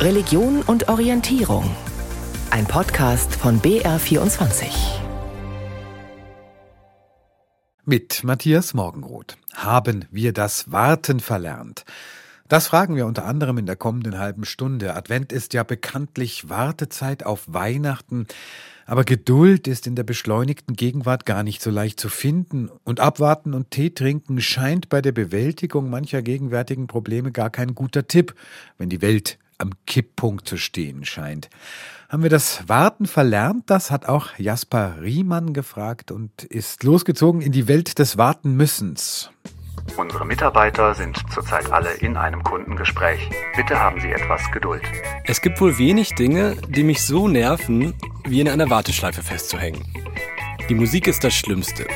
Religion und Orientierung. Ein Podcast von BR24. Mit Matthias Morgenroth. Haben wir das Warten verlernt? Das fragen wir unter anderem in der kommenden halben Stunde. Advent ist ja bekanntlich Wartezeit auf Weihnachten. Aber Geduld ist in der beschleunigten Gegenwart gar nicht so leicht zu finden, und Abwarten und Tee trinken scheint bei der Bewältigung mancher gegenwärtigen Probleme gar kein guter Tipp, wenn die Welt am Kipppunkt zu stehen scheint. Haben wir das Warten verlernt? Das hat auch Jasper Riemann gefragt und ist losgezogen in die Welt des Wartenmüssens. Unsere Mitarbeiter sind zurzeit alle in einem Kundengespräch. Bitte haben Sie etwas Geduld. Es gibt wohl wenig Dinge, die mich so nerven, wie in einer Warteschleife festzuhängen. Die Musik ist das Schlimmste.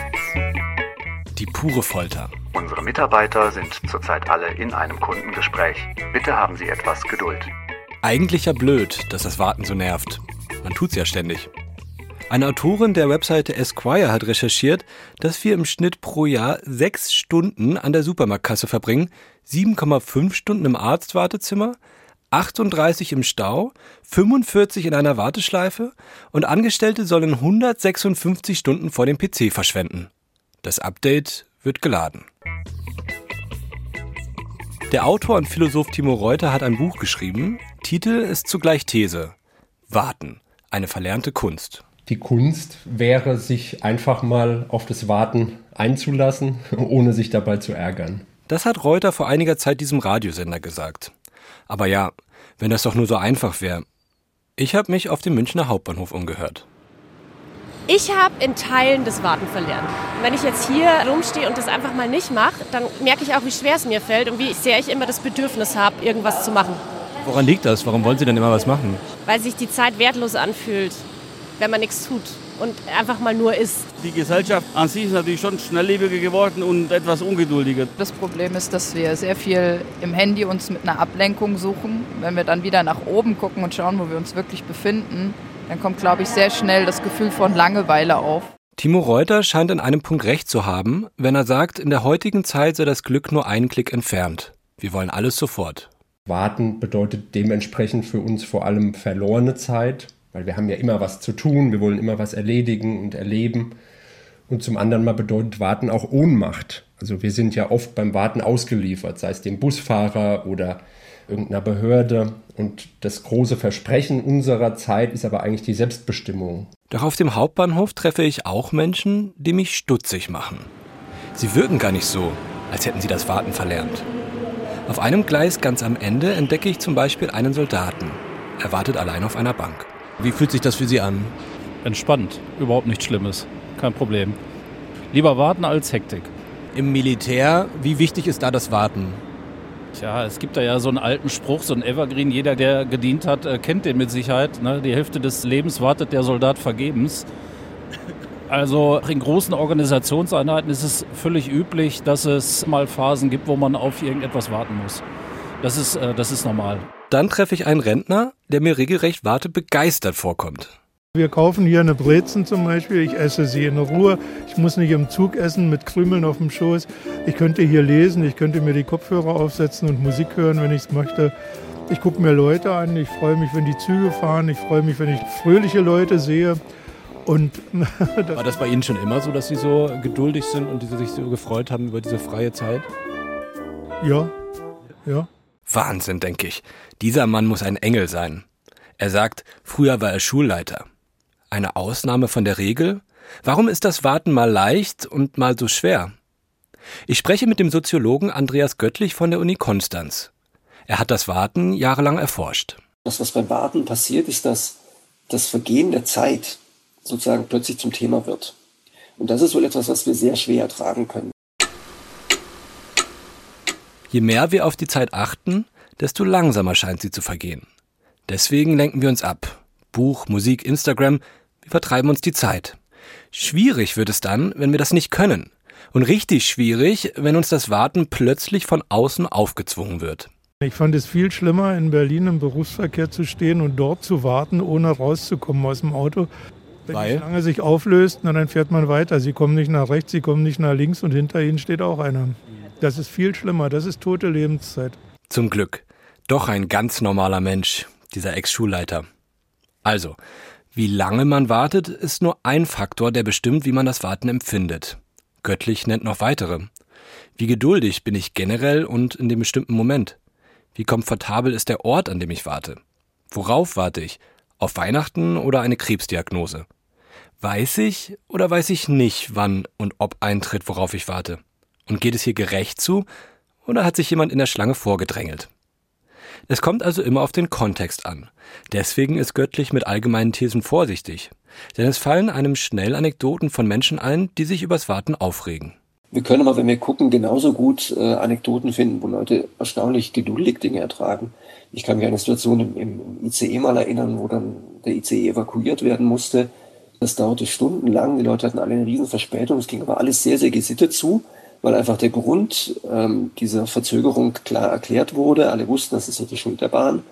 Die pure Folter. Unsere Mitarbeiter sind zurzeit alle in einem Kundengespräch. Bitte haben Sie etwas Geduld. Eigentlich ja blöd, dass das Warten so nervt. Man tut's ja ständig. Eine Autorin der Webseite Esquire hat recherchiert, dass wir im Schnitt pro Jahr sechs Stunden an der Supermarktkasse verbringen, 7,5 Stunden im Arztwartezimmer, 38 im Stau, 45 in einer Warteschleife und Angestellte sollen 156 Stunden vor dem PC verschwenden. Das Update wird geladen. Der Autor und Philosoph Timo Reuter hat ein Buch geschrieben. Titel ist zugleich These. Warten. Eine verlernte Kunst. Die Kunst wäre, sich einfach mal auf das Warten einzulassen, ohne sich dabei zu ärgern. Das hat Reuter vor einiger Zeit diesem Radiosender gesagt. Aber ja, wenn das doch nur so einfach wäre. Ich habe mich auf dem Münchner Hauptbahnhof umgehört. Ich habe in Teilen das Warten verlernt. Wenn ich jetzt hier rumstehe und das einfach mal nicht mache, dann merke ich auch, wie schwer es mir fällt und wie sehr ich immer das Bedürfnis habe, irgendwas zu machen. Woran liegt das? Warum wollen Sie denn immer was machen? Weil sich die Zeit wertlos anfühlt, wenn man nichts tut und einfach mal nur ist. Die Gesellschaft an sich ist natürlich schon schnelllebiger geworden und etwas ungeduldiger. Das Problem ist, dass wir sehr viel im Handy uns mit einer Ablenkung suchen. Wenn wir dann wieder nach oben gucken und schauen, wo wir uns wirklich befinden, dann kommt, glaube ich, sehr schnell das Gefühl von Langeweile auf. Timo Reuter scheint in einem Punkt recht zu haben, wenn er sagt, in der heutigen Zeit sei das Glück nur einen Klick entfernt. Wir wollen alles sofort. Warten bedeutet dementsprechend für uns vor allem verlorene Zeit, weil wir haben ja immer was zu tun, wir wollen immer was erledigen und erleben. Und zum anderen mal bedeutet Warten auch Ohnmacht. Also wir sind ja oft beim Warten ausgeliefert, sei es dem Busfahrer oder irgendeiner Behörde. Und das große Versprechen unserer Zeit ist aber eigentlich die Selbstbestimmung. Doch auf dem Hauptbahnhof treffe ich auch Menschen, die mich stutzig machen. Sie wirken gar nicht so, als hätten sie das Warten verlernt. Auf einem Gleis ganz am Ende entdecke ich zum Beispiel einen Soldaten. Er wartet allein auf einer Bank. Wie fühlt sich das für Sie an? Entspannt, überhaupt nichts Schlimmes, kein Problem. Lieber warten als Hektik. Im Militär, wie wichtig ist da das Warten? Tja, es gibt da ja so einen alten Spruch, so ein Evergreen, jeder, der gedient hat, äh, kennt den mit Sicherheit. Ne? Die Hälfte des Lebens wartet der Soldat vergebens. Also in großen Organisationseinheiten ist es völlig üblich, dass es mal Phasen gibt, wo man auf irgendetwas warten muss. Das ist, äh, das ist normal. Dann treffe ich einen Rentner, der mir regelrecht wartebegeistert vorkommt. Wir kaufen hier eine Brezen zum Beispiel. Ich esse sie in Ruhe. Ich muss nicht im Zug essen mit Krümeln auf dem Schoß. Ich könnte hier lesen, ich könnte mir die Kopfhörer aufsetzen und Musik hören, wenn ich es möchte. Ich gucke mir Leute an. Ich freue mich, wenn die Züge fahren. Ich freue mich, wenn ich fröhliche Leute sehe. Und War das bei Ihnen schon immer so, dass Sie so geduldig sind und Sie sich so gefreut haben über diese freie Zeit? Ja, ja. Wahnsinn, denke ich. Dieser Mann muss ein Engel sein. Er sagt, früher war er Schulleiter. Eine Ausnahme von der Regel? Warum ist das Warten mal leicht und mal so schwer? Ich spreche mit dem Soziologen Andreas Göttlich von der Uni Konstanz. Er hat das Warten jahrelang erforscht. Das, was beim Warten passiert, ist, dass das Vergehen der Zeit sozusagen plötzlich zum Thema wird. Und das ist wohl etwas, was wir sehr schwer ertragen können. Je mehr wir auf die Zeit achten, desto langsamer scheint sie zu vergehen. Deswegen lenken wir uns ab. Buch, Musik, Instagram, wir vertreiben uns die Zeit. Schwierig wird es dann, wenn wir das nicht können. Und richtig schwierig, wenn uns das Warten plötzlich von außen aufgezwungen wird. Ich fand es viel schlimmer, in Berlin im Berufsverkehr zu stehen und dort zu warten, ohne rauszukommen aus dem Auto. Wenn Weil? die Schlange sich auflöst, na, dann fährt man weiter. Sie kommen nicht nach rechts, sie kommen nicht nach links und hinter ihnen steht auch einer. Das ist viel schlimmer. Das ist tote Lebenszeit. Zum Glück. Doch ein ganz normaler Mensch. dieser Ex-Schulleiter. Also, wie lange man wartet, ist nur ein Faktor, der bestimmt, wie man das Warten empfindet. Göttlich nennt noch weitere. Wie geduldig bin ich generell und in dem bestimmten Moment? Wie komfortabel ist der Ort, an dem ich warte? Worauf warte ich? Auf Weihnachten oder eine Krebsdiagnose? Weiß ich oder weiß ich nicht, wann und ob eintritt, worauf ich warte? Und geht es hier gerecht zu oder hat sich jemand in der Schlange vorgedrängelt? Es kommt also immer auf den Kontext an. Deswegen ist Göttlich mit allgemeinen Thesen vorsichtig. Denn es fallen einem schnell Anekdoten von Menschen ein, die sich übers Warten aufregen. Wir können aber, wenn wir gucken, genauso gut äh, Anekdoten finden, wo Leute erstaunlich geduldig Dinge ertragen. Ich kann mich an eine Situation im, im ICE mal erinnern, wo dann der ICE evakuiert werden musste. Das dauerte stundenlang, die Leute hatten alle eine riesen Verspätung, es ging aber alles sehr, sehr gesittet zu, weil einfach der Grund ähm, dieser Verzögerung klar erklärt wurde. Alle wussten, das ist nicht die Schuld der Bahn.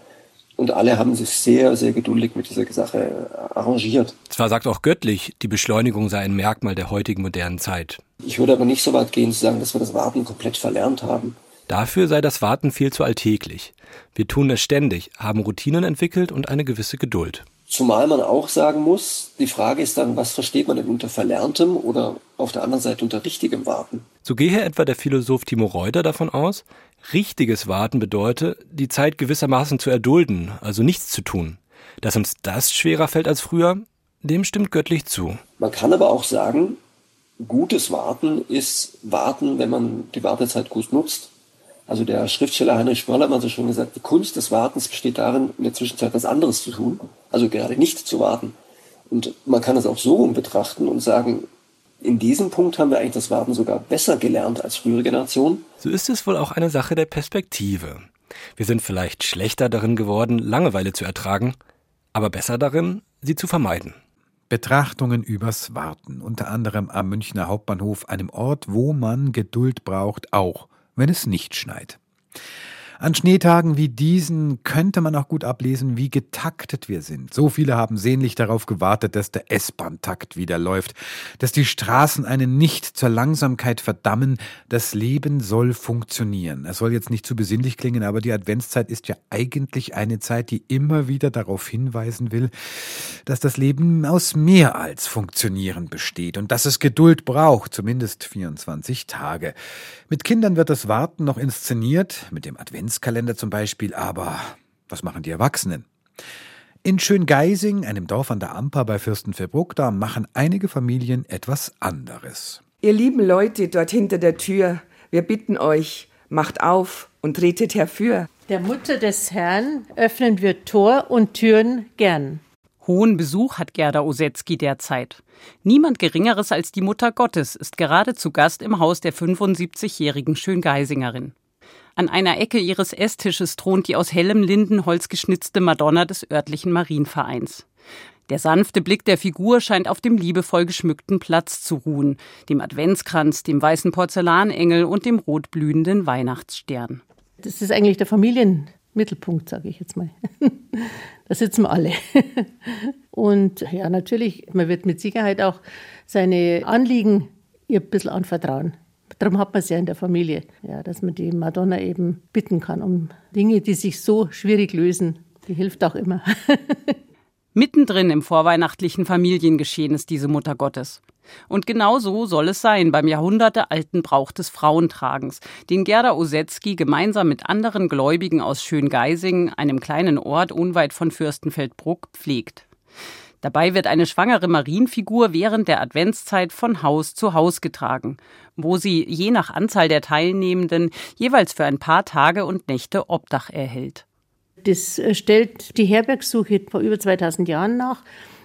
Und alle haben sich sehr, sehr geduldig mit dieser Sache arrangiert. Zwar sagt auch Göttlich, die Beschleunigung sei ein Merkmal der heutigen modernen Zeit. Ich würde aber nicht so weit gehen zu sagen, dass wir das Warten komplett verlernt haben. Dafür sei das Warten viel zu alltäglich. Wir tun es ständig, haben Routinen entwickelt und eine gewisse Geduld. Zumal man auch sagen muss, die Frage ist dann, was versteht man denn unter verlerntem oder auf der anderen Seite unter richtigem Warten? So gehe etwa der Philosoph Timo Reuter davon aus, richtiges Warten bedeutet, die Zeit gewissermaßen zu erdulden, also nichts zu tun. Dass uns das schwerer fällt als früher, dem stimmt göttlich zu. Man kann aber auch sagen, gutes Warten ist Warten, wenn man die Wartezeit gut nutzt. Also der Schriftsteller Heinrich Spörler hat so schön gesagt, die Kunst des Wartens besteht darin, in der Zwischenzeit was anderes zu tun, also gerade nicht zu warten. Und man kann es auch so betrachten und sagen, in diesem Punkt haben wir eigentlich das Warten sogar besser gelernt als frühere Generationen. So ist es wohl auch eine Sache der Perspektive. Wir sind vielleicht schlechter darin geworden, Langeweile zu ertragen, aber besser darin, sie zu vermeiden. Betrachtungen übers Warten, unter anderem am Münchner Hauptbahnhof, einem Ort, wo man Geduld braucht, auch wenn es nicht schneit. An Schneetagen wie diesen könnte man auch gut ablesen, wie getaktet wir sind. So viele haben sehnlich darauf gewartet, dass der S-Bahn-Takt wieder läuft, dass die Straßen einen nicht zur Langsamkeit verdammen. Das Leben soll funktionieren. Es soll jetzt nicht zu besinnlich klingen, aber die Adventszeit ist ja eigentlich eine Zeit, die immer wieder darauf hinweisen will, dass das Leben aus mehr als Funktionieren besteht und dass es Geduld braucht, zumindest 24 Tage. Mit Kindern wird das Warten noch inszeniert, mit dem Adventskalender zum Beispiel, aber was machen die Erwachsenen? In Schöngeising, einem Dorf an der Amper bei Fürstenfeldbruck, da machen einige Familien etwas anderes. Ihr lieben Leute dort hinter der Tür, wir bitten euch, macht auf und tretet herfür. Der Mutter des Herrn öffnen wir Tor und Türen gern. Hohen Besuch hat Gerda Osetzky derzeit. Niemand Geringeres als die Mutter Gottes ist gerade zu Gast im Haus der 75-jährigen Schöngeisingerin. An einer Ecke ihres Esstisches thront die aus hellem Lindenholz geschnitzte Madonna des örtlichen Marienvereins. Der sanfte Blick der Figur scheint auf dem liebevoll geschmückten Platz zu ruhen, dem Adventskranz, dem weißen Porzellanengel und dem rotblühenden Weihnachtsstern. Das ist eigentlich der Familienmittelpunkt, sage ich jetzt mal. Da sitzen wir alle. Und ja, natürlich, man wird mit Sicherheit auch seine Anliegen ihr ein bisschen anvertrauen. Darum hat man es ja in der Familie, ja, dass man die Madonna eben bitten kann um Dinge, die sich so schwierig lösen. Die hilft auch immer. Mittendrin im vorweihnachtlichen Familiengeschehen ist diese Mutter Gottes. Und genau so soll es sein beim jahrhundertealten Brauch des Frauentragens, den Gerda Osetzky gemeinsam mit anderen Gläubigen aus Schöngeising, einem kleinen Ort unweit von Fürstenfeldbruck, pflegt. Dabei wird eine schwangere Marienfigur während der Adventszeit von Haus zu Haus getragen, wo sie je nach Anzahl der Teilnehmenden jeweils für ein paar Tage und Nächte Obdach erhält. Das äh, stellt die Herbergssuche vor über 2000 Jahren nach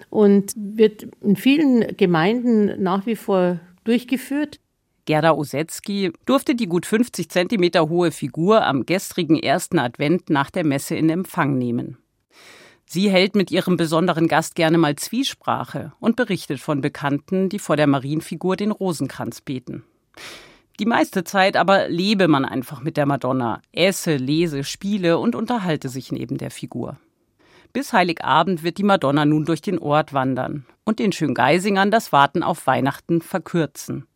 und wird in vielen Gemeinden nach wie vor durchgeführt. Gerda Osetzky durfte die gut 50 Zentimeter hohe Figur am gestrigen ersten Advent nach der Messe in Empfang nehmen. Sie hält mit ihrem besonderen Gast gerne mal Zwiesprache und berichtet von Bekannten, die vor der Marienfigur den Rosenkranz beten. Die meiste Zeit aber lebe man einfach mit der Madonna, esse, lese, spiele und unterhalte sich neben der Figur. Bis Heiligabend wird die Madonna nun durch den Ort wandern und den Schöngeisingern das Warten auf Weihnachten verkürzen.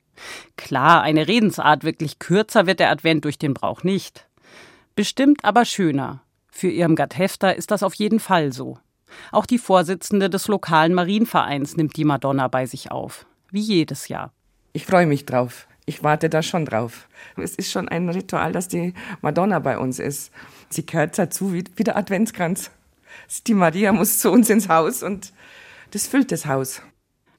Klar, eine Redensart wirklich kürzer wird der Advent durch den Brauch nicht. Bestimmt aber schöner, Für Irmgard Hefter ist das auf jeden Fall so. Auch die Vorsitzende des lokalen Marienvereins nimmt die Madonna bei sich auf. Wie jedes Jahr. Ich freue mich drauf. Ich warte da schon drauf. Es ist schon ein Ritual, dass die Madonna bei uns ist. Sie gehört dazu wie, wie der Adventskranz. Die Maria muss zu uns ins Haus und das füllt das Haus.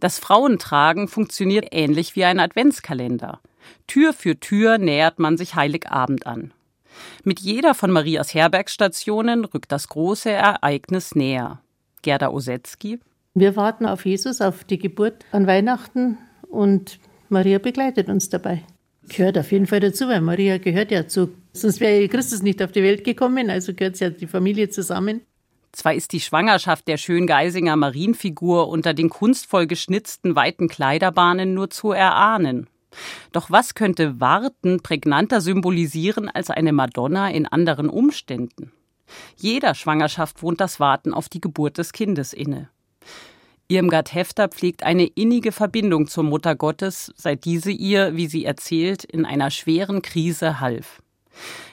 Das Frauentragen funktioniert ähnlich wie ein Adventskalender. Tür für Tür nähert man sich Heiligabend an. Mit jeder von Marias Herbergsstationen rückt das große Ereignis näher. Gerda Osetzky. Wir warten auf Jesus, auf die Geburt an Weihnachten und Maria begleitet uns dabei. Gehört auf jeden Fall dazu, weil Maria gehört ja zu. Sonst wäre Christus nicht auf die Welt gekommen, also gehört ja die Familie zusammen. Zwar ist die Schwangerschaft der Schöngeisinger Marienfigur unter den kunstvoll geschnitzten weiten Kleiderbahnen nur zu erahnen. Doch was könnte Warten prägnanter symbolisieren als eine Madonna in anderen Umständen? Jeder Schwangerschaft wohnt das Warten auf die Geburt des Kindes inne. Irmgard Hefter pflegt eine innige Verbindung zur Mutter Gottes, seit diese ihr, wie sie erzählt, in einer schweren Krise half.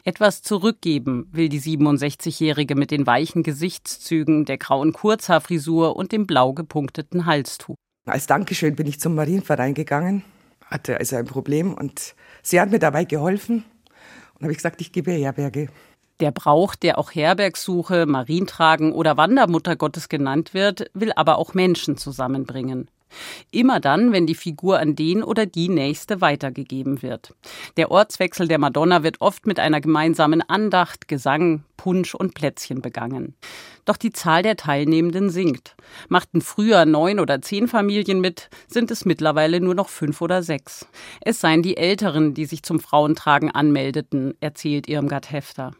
Etwas zurückgeben will die 67-Jährige mit den weichen Gesichtszügen, der grauen Kurzhaarfrisur und dem blau gepunkteten Halstuch. Als Dankeschön bin ich zum Marienverein gegangen, hatte also ein Problem und sie hat mir dabei geholfen und habe ich gesagt, ich gebe Herberge. Der Brauch, der auch Herbergsuche, Marientragen oder Wandermutter Gottes genannt wird, will aber auch Menschen zusammenbringen. Immer dann, wenn die Figur an den oder die Nächste weitergegeben wird. Der Ortswechsel der Madonna wird oft mit einer gemeinsamen Andacht, Gesang, Punsch und Plätzchen begangen. Doch die Zahl der Teilnehmenden sinkt. Machten früher neun oder zehn Familien mit, sind es mittlerweile nur noch fünf oder sechs. Es seien die Älteren, die sich zum Frauentragen anmeldeten, erzählt Irmgard Hefter.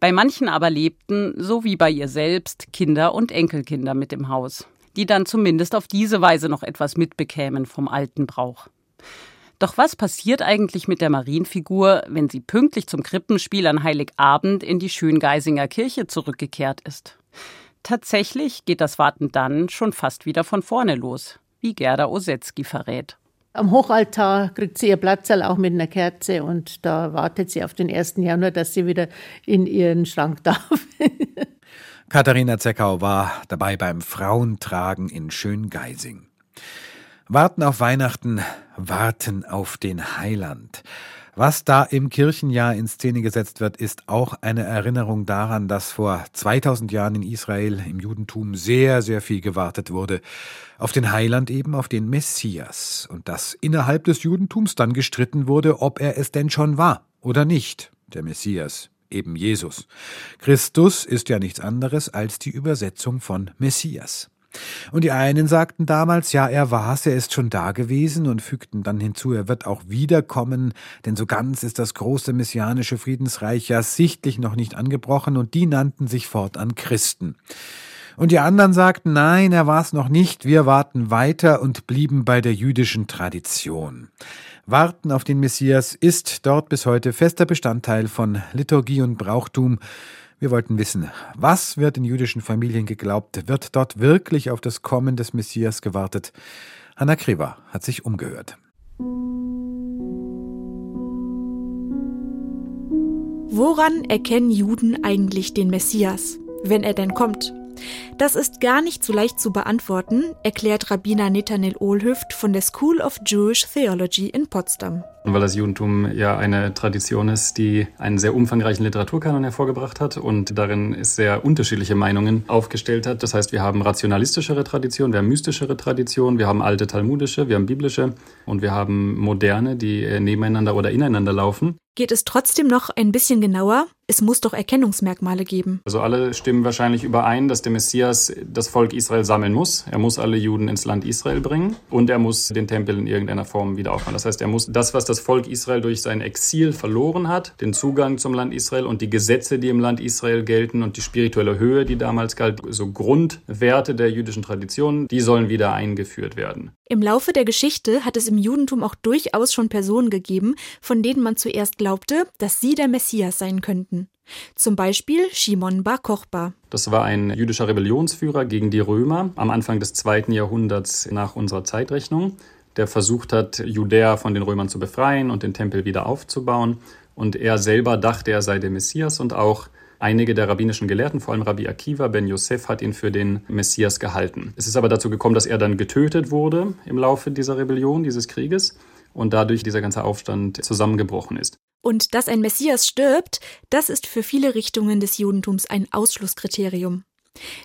Bei manchen aber lebten, so wie bei ihr selbst, Kinder und Enkelkinder mit im Haus die dann zumindest auf diese Weise noch etwas mitbekämen vom alten Brauch. Doch was passiert eigentlich mit der Marienfigur, wenn sie pünktlich zum Krippenspiel an Heiligabend in die Schöngeisinger Kirche zurückgekehrt ist? Tatsächlich geht das Warten dann schon fast wieder von vorne los, wie Gerda Osetzky verrät. Am Hochaltar kriegt sie ihr Platzerl auch mit einer Kerze und da wartet sie auf den 1. Januar, dass sie wieder in ihren Schrank darf. Katharina Zeckau war dabei beim Frauentragen in Schöngeising. Warten auf Weihnachten, warten auf den Heiland. Was da im Kirchenjahr in Szene gesetzt wird, ist auch eine Erinnerung daran, dass vor 2000 Jahren in Israel im Judentum sehr, sehr viel gewartet wurde. Auf den Heiland eben, auf den Messias. Und dass innerhalb des Judentums dann gestritten wurde, ob er es denn schon war oder nicht, der Messias eben Jesus. Christus ist ja nichts anderes als die Übersetzung von Messias. Und die einen sagten damals, ja, er war's, er ist schon da gewesen und fügten dann hinzu, er wird auch wiederkommen, denn so ganz ist das große messianische Friedensreich ja sichtlich noch nicht angebrochen und die nannten sich fortan Christen. Und die anderen sagten, nein, er war's noch nicht, wir warten weiter und blieben bei der jüdischen Tradition. Warten auf den Messias ist dort bis heute fester Bestandteil von Liturgie und Brauchtum. Wir wollten wissen, was wird in jüdischen Familien geglaubt? Wird dort wirklich auf das Kommen des Messias gewartet? Hanna Kreber hat sich umgehört. Woran erkennen Juden eigentlich den Messias, wenn er denn kommt? Das ist gar nicht so leicht zu beantworten, erklärt Rabbiner Netanel Ohlhüft von der School of Jewish Theology in Potsdam. Weil das Judentum ja eine Tradition ist, die einen sehr umfangreichen Literaturkanon hervorgebracht hat und darin sehr unterschiedliche Meinungen aufgestellt hat. Das heißt, wir haben rationalistischere Traditionen, wir haben mystischere Traditionen, wir haben alte talmudische, wir haben biblische und wir haben moderne, die nebeneinander oder ineinander laufen. Geht es trotzdem noch ein bisschen genauer? Es muss doch Erkennungsmerkmale geben. Also alle stimmen wahrscheinlich überein, dass der Messias das Volk Israel sammeln muss. Er muss alle Juden ins Land Israel bringen und er muss den Tempel in irgendeiner Form wieder aufbauen. Das heißt, er muss das, was das Volk Israel durch sein Exil verloren hat, den Zugang zum Land Israel und die Gesetze, die im Land Israel gelten und die spirituelle Höhe, die damals galt, so Grundwerte der jüdischen Tradition, die sollen wieder eingeführt werden. Im Laufe der Geschichte hat es im Judentum auch durchaus schon Personen gegeben, von denen man zuerst glaubte, dass sie der Messias sein könnten. Zum Beispiel Shimon Bar Kochba. Das war ein jüdischer Rebellionsführer gegen die Römer am Anfang des zweiten Jahrhunderts nach unserer Zeitrechnung, der versucht hat, Judäa von den Römern zu befreien und den Tempel wieder aufzubauen. Und er selber dachte, er sei der Messias und auch Einige der rabbinischen Gelehrten, vor allem Rabbi Akiva ben Yosef, hat ihn für den Messias gehalten. Es ist aber dazu gekommen, dass er dann getötet wurde im Laufe dieser Rebellion, dieses Krieges und dadurch dieser ganze Aufstand zusammengebrochen ist. Und dass ein Messias stirbt, das ist für viele Richtungen des Judentums ein Ausschlusskriterium.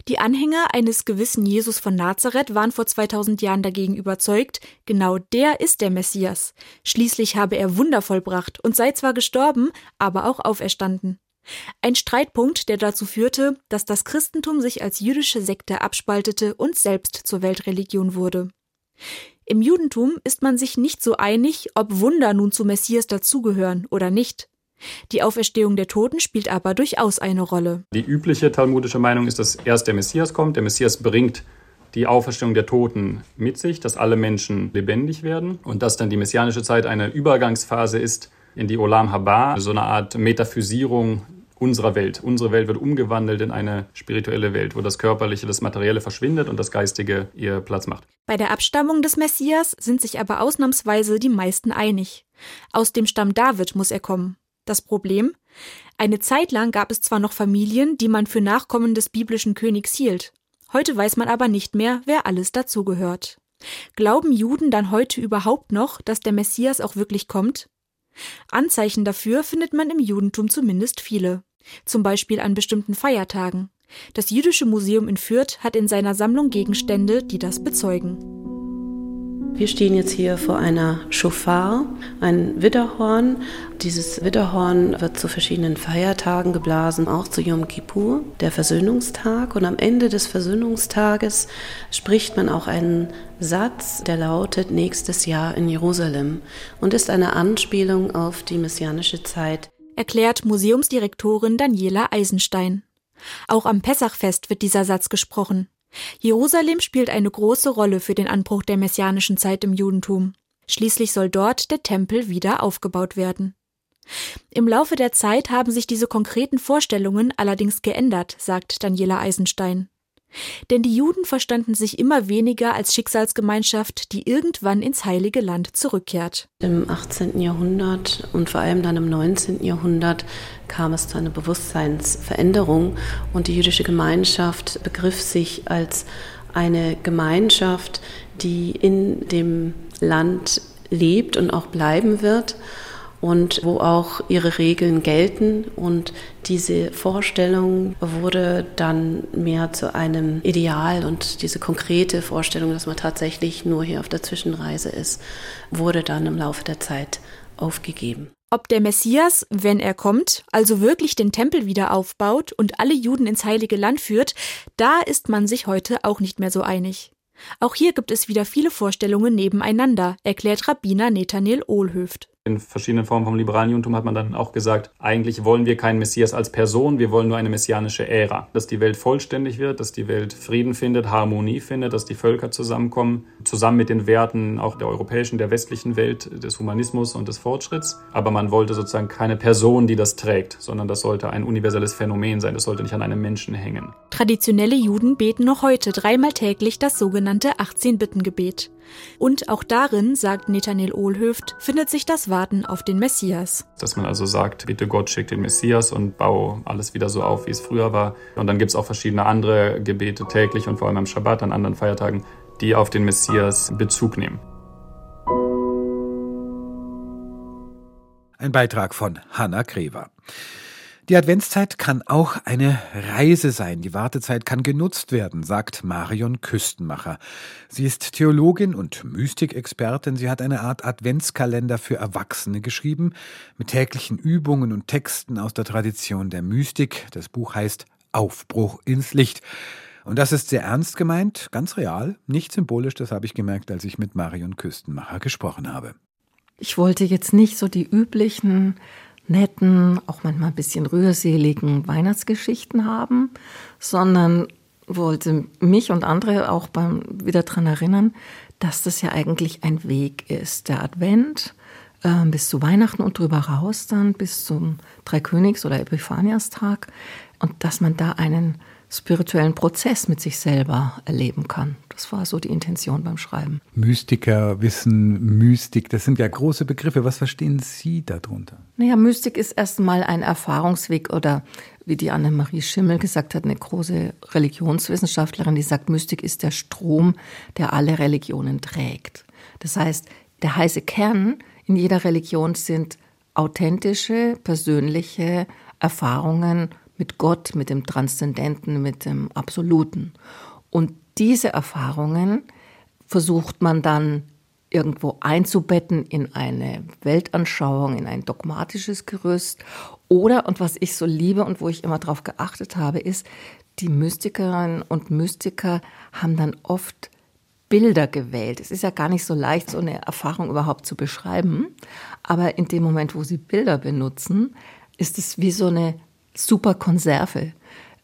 Die Anhänger eines gewissen Jesus von Nazareth waren vor 2000 Jahren dagegen überzeugt, genau der ist der Messias. Schließlich habe er Wunder vollbracht und sei zwar gestorben, aber auch auferstanden. Ein Streitpunkt, der dazu führte, dass das Christentum sich als jüdische Sekte abspaltete und selbst zur Weltreligion wurde. Im Judentum ist man sich nicht so einig, ob Wunder nun zu Messias dazugehören oder nicht. Die Auferstehung der Toten spielt aber durchaus eine Rolle. Die übliche talmudische Meinung ist, dass erst der Messias kommt. Der Messias bringt die Auferstehung der Toten mit sich, dass alle Menschen lebendig werden und dass dann die messianische Zeit eine Übergangsphase ist in die Olam Haba, so eine Art Metaphysierung unserer Welt. Unsere Welt wird umgewandelt in eine spirituelle Welt, wo das Körperliche, das Materielle verschwindet und das Geistige ihr Platz macht. Bei der Abstammung des Messias sind sich aber ausnahmsweise die meisten einig. Aus dem Stamm David muss er kommen. Das Problem? Eine Zeit lang gab es zwar noch Familien, die man für Nachkommen des biblischen Königs hielt. Heute weiß man aber nicht mehr, wer alles dazugehört. Glauben Juden dann heute überhaupt noch, dass der Messias auch wirklich kommt? Anzeichen dafür findet man im Judentum zumindest viele. Zum Beispiel an bestimmten Feiertagen. Das Jüdische Museum in Fürth hat in seiner Sammlung Gegenstände, die das bezeugen. Wir stehen jetzt hier vor einer Schofar, ein Widderhorn. Dieses Widderhorn wird zu verschiedenen Feiertagen geblasen, auch zu Yom Kippur, der Versöhnungstag. Und am Ende des Versöhnungstages spricht man auch einen Satz, der lautet nächstes Jahr in Jerusalem und ist eine Anspielung auf die messianische Zeit. Erklärt Museumsdirektorin Daniela Eisenstein. Auch am Pessachfest wird dieser Satz gesprochen. Jerusalem spielt eine große Rolle für den Anbruch der messianischen Zeit im Judentum. Schließlich soll dort der Tempel wieder aufgebaut werden. Im Laufe der Zeit haben sich diese konkreten Vorstellungen allerdings geändert, sagt Daniela Eisenstein. Denn die Juden verstanden sich immer weniger als Schicksalsgemeinschaft, die irgendwann ins heilige Land zurückkehrt. Im 18. Jahrhundert und vor allem dann im 19. Jahrhundert kam es zu einer Bewusstseinsveränderung und die jüdische Gemeinschaft begriff sich als eine Gemeinschaft, die in dem Land lebt und auch bleiben wird und wo auch ihre Regeln gelten. Und diese Vorstellung wurde dann mehr zu einem Ideal und diese konkrete Vorstellung, dass man tatsächlich nur hier auf der Zwischenreise ist, wurde dann im Laufe der Zeit aufgegeben. Ob der Messias, wenn er kommt, also wirklich den Tempel wieder aufbaut und alle Juden ins heilige Land führt, da ist man sich heute auch nicht mehr so einig. Auch hier gibt es wieder viele Vorstellungen nebeneinander, erklärt Rabbiner Netanel Ohlhöft in verschiedenen Formen vom liberalen Judentum hat man dann auch gesagt, eigentlich wollen wir keinen Messias als Person, wir wollen nur eine messianische Ära. Dass die Welt vollständig wird, dass die Welt Frieden findet, Harmonie findet, dass die Völker zusammenkommen, zusammen mit den Werten auch der europäischen, der westlichen Welt, des Humanismus und des Fortschritts. Aber man wollte sozusagen keine Person, die das trägt, sondern das sollte ein universelles Phänomen sein, das sollte nicht an einem Menschen hängen. Traditionelle Juden beten noch heute dreimal täglich das sogenannte 18-Bitten-Gebet. Und auch darin, sagt Netanel Ohlhöft, findet sich das Warten auf den Messias. Dass man also sagt, bitte Gott schickt den Messias und baue alles wieder so auf, wie es früher war. Und dann gibt es auch verschiedene andere Gebete täglich und vor allem am Schabbat, an anderen Feiertagen, die auf den Messias Bezug nehmen. Ein Beitrag von Hanna Krever. Die Adventszeit kann auch eine Reise sein. Die Wartezeit kann genutzt werden, sagt Marion Küstenmacher. Sie ist Theologin und Mystikexpertin. Sie hat eine Art Adventskalender für Erwachsene geschrieben, mit täglichen Übungen und Texten aus der Tradition der Mystik. Das Buch heißt Aufbruch ins Licht. Und das ist sehr ernst gemeint, ganz real, nicht symbolisch, das habe ich gemerkt, als ich mit Marion Küstenmacher gesprochen habe. Ich wollte jetzt nicht so die üblichen netten, auch manchmal ein bisschen rührseligen Weihnachtsgeschichten haben, sondern wollte mich und andere auch beim, wieder daran erinnern, dass das ja eigentlich ein Weg ist. Der Advent äh, bis zu Weihnachten und drüber raus dann bis zum Dreikönigs- oder Epiphaniastag und dass man da einen spirituellen Prozess mit sich selber erleben kann. Das war so die Intention beim Schreiben. Mystiker, Wissen, Mystik, das sind ja große Begriffe. Was verstehen Sie darunter? Naja, Mystik ist erstmal ein Erfahrungsweg oder wie die Annemarie Schimmel gesagt hat, eine große Religionswissenschaftlerin, die sagt, Mystik ist der Strom, der alle Religionen trägt. Das heißt, der heiße Kern in jeder Religion sind authentische, persönliche Erfahrungen mit Gott, mit dem Transzendenten, mit dem Absoluten. Und diese Erfahrungen versucht man dann irgendwo einzubetten in eine Weltanschauung, in ein dogmatisches Gerüst. Oder, und was ich so liebe und wo ich immer darauf geachtet habe, ist, die Mystikerinnen und Mystiker haben dann oft Bilder gewählt. Es ist ja gar nicht so leicht, so eine Erfahrung überhaupt zu beschreiben. Aber in dem Moment, wo sie Bilder benutzen, ist es wie so eine super Konserve.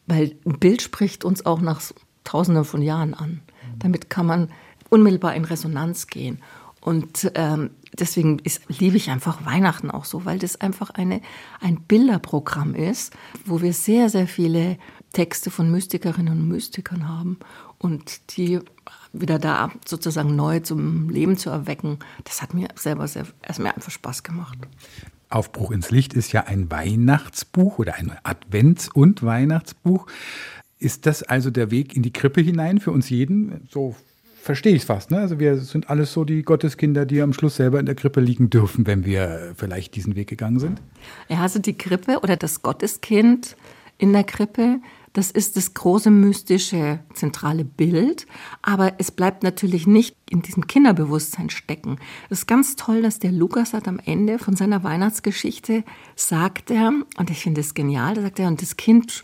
Weil ein Bild spricht uns auch nach Tausenden von Jahren an. Damit kann man unmittelbar in Resonanz gehen. Und ähm, deswegen ist, liebe ich einfach Weihnachten auch so, weil das einfach eine, ein Bilderprogramm ist, wo wir sehr, sehr viele Texte von Mystikerinnen und Mystikern haben und die wieder da sozusagen neu zum Leben zu erwecken, das hat mir selber sehr, mir einfach Spaß gemacht. Aufbruch ins Licht ist ja ein Weihnachtsbuch oder ein Advents- und Weihnachtsbuch. Ist das also der Weg in die Krippe hinein für uns jeden? So verstehe ich es fast. Ne? Also wir sind alles so die Gotteskinder, die am Schluss selber in der Krippe liegen dürfen, wenn wir vielleicht diesen Weg gegangen sind. Ja, also die Krippe oder das Gotteskind in der Krippe, das ist das große mystische zentrale Bild, aber es bleibt natürlich nicht in diesem Kinderbewusstsein stecken. Es ist ganz toll, dass der Lukas hat am Ende von seiner Weihnachtsgeschichte sagt er, und ich finde es genial, da sagt er, und das Kind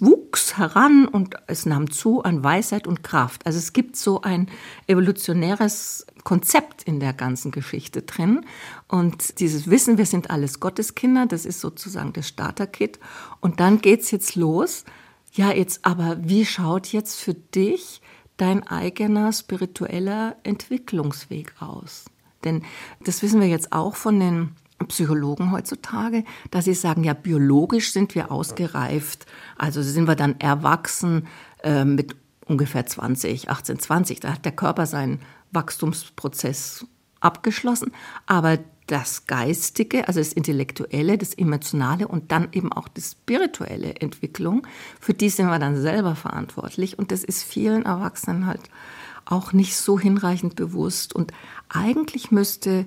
wuchs heran und es nahm zu an Weisheit und Kraft. Also es gibt so ein evolutionäres Konzept in der ganzen Geschichte drin. Und dieses Wissen, wir sind alles Gotteskinder, das ist sozusagen das Starter-Kit. Und dann geht's jetzt los. Ja, jetzt aber, wie schaut jetzt für dich dein eigener spiritueller Entwicklungsweg aus? Denn das wissen wir jetzt auch von den Psychologen heutzutage, dass sie sagen, ja, biologisch sind wir ausgereift, also sind wir dann erwachsen äh, mit ungefähr 20, 18, 20. Da hat der Körper seinen Wachstumsprozess abgeschlossen, aber das Geistige, also das Intellektuelle, das Emotionale und dann eben auch die spirituelle Entwicklung, für die sind wir dann selber verantwortlich. Und das ist vielen Erwachsenen halt auch nicht so hinreichend bewusst. Und eigentlich müsste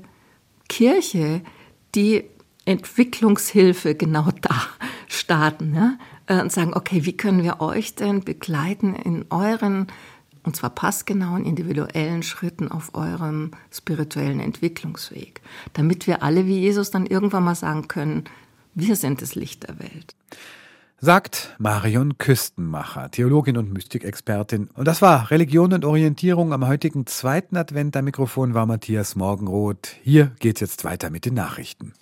Kirche die Entwicklungshilfe genau da starten? Äh, und sagen, okay, wie können wir euch denn begleiten in euren, und zwar passgenauen individuellen Schritten auf eurem spirituellen Entwicklungsweg, damit wir alle wie Jesus dann irgendwann mal sagen können, wir sind das Licht der Welt. Sagt Marion Küstenmacher, Theologin und Mystikexpertin. Und das war Religion und Orientierung am heutigen zweiten Advent. Am Mikrofon war Matthias Morgenroth. Hier geht's jetzt weiter mit den Nachrichten.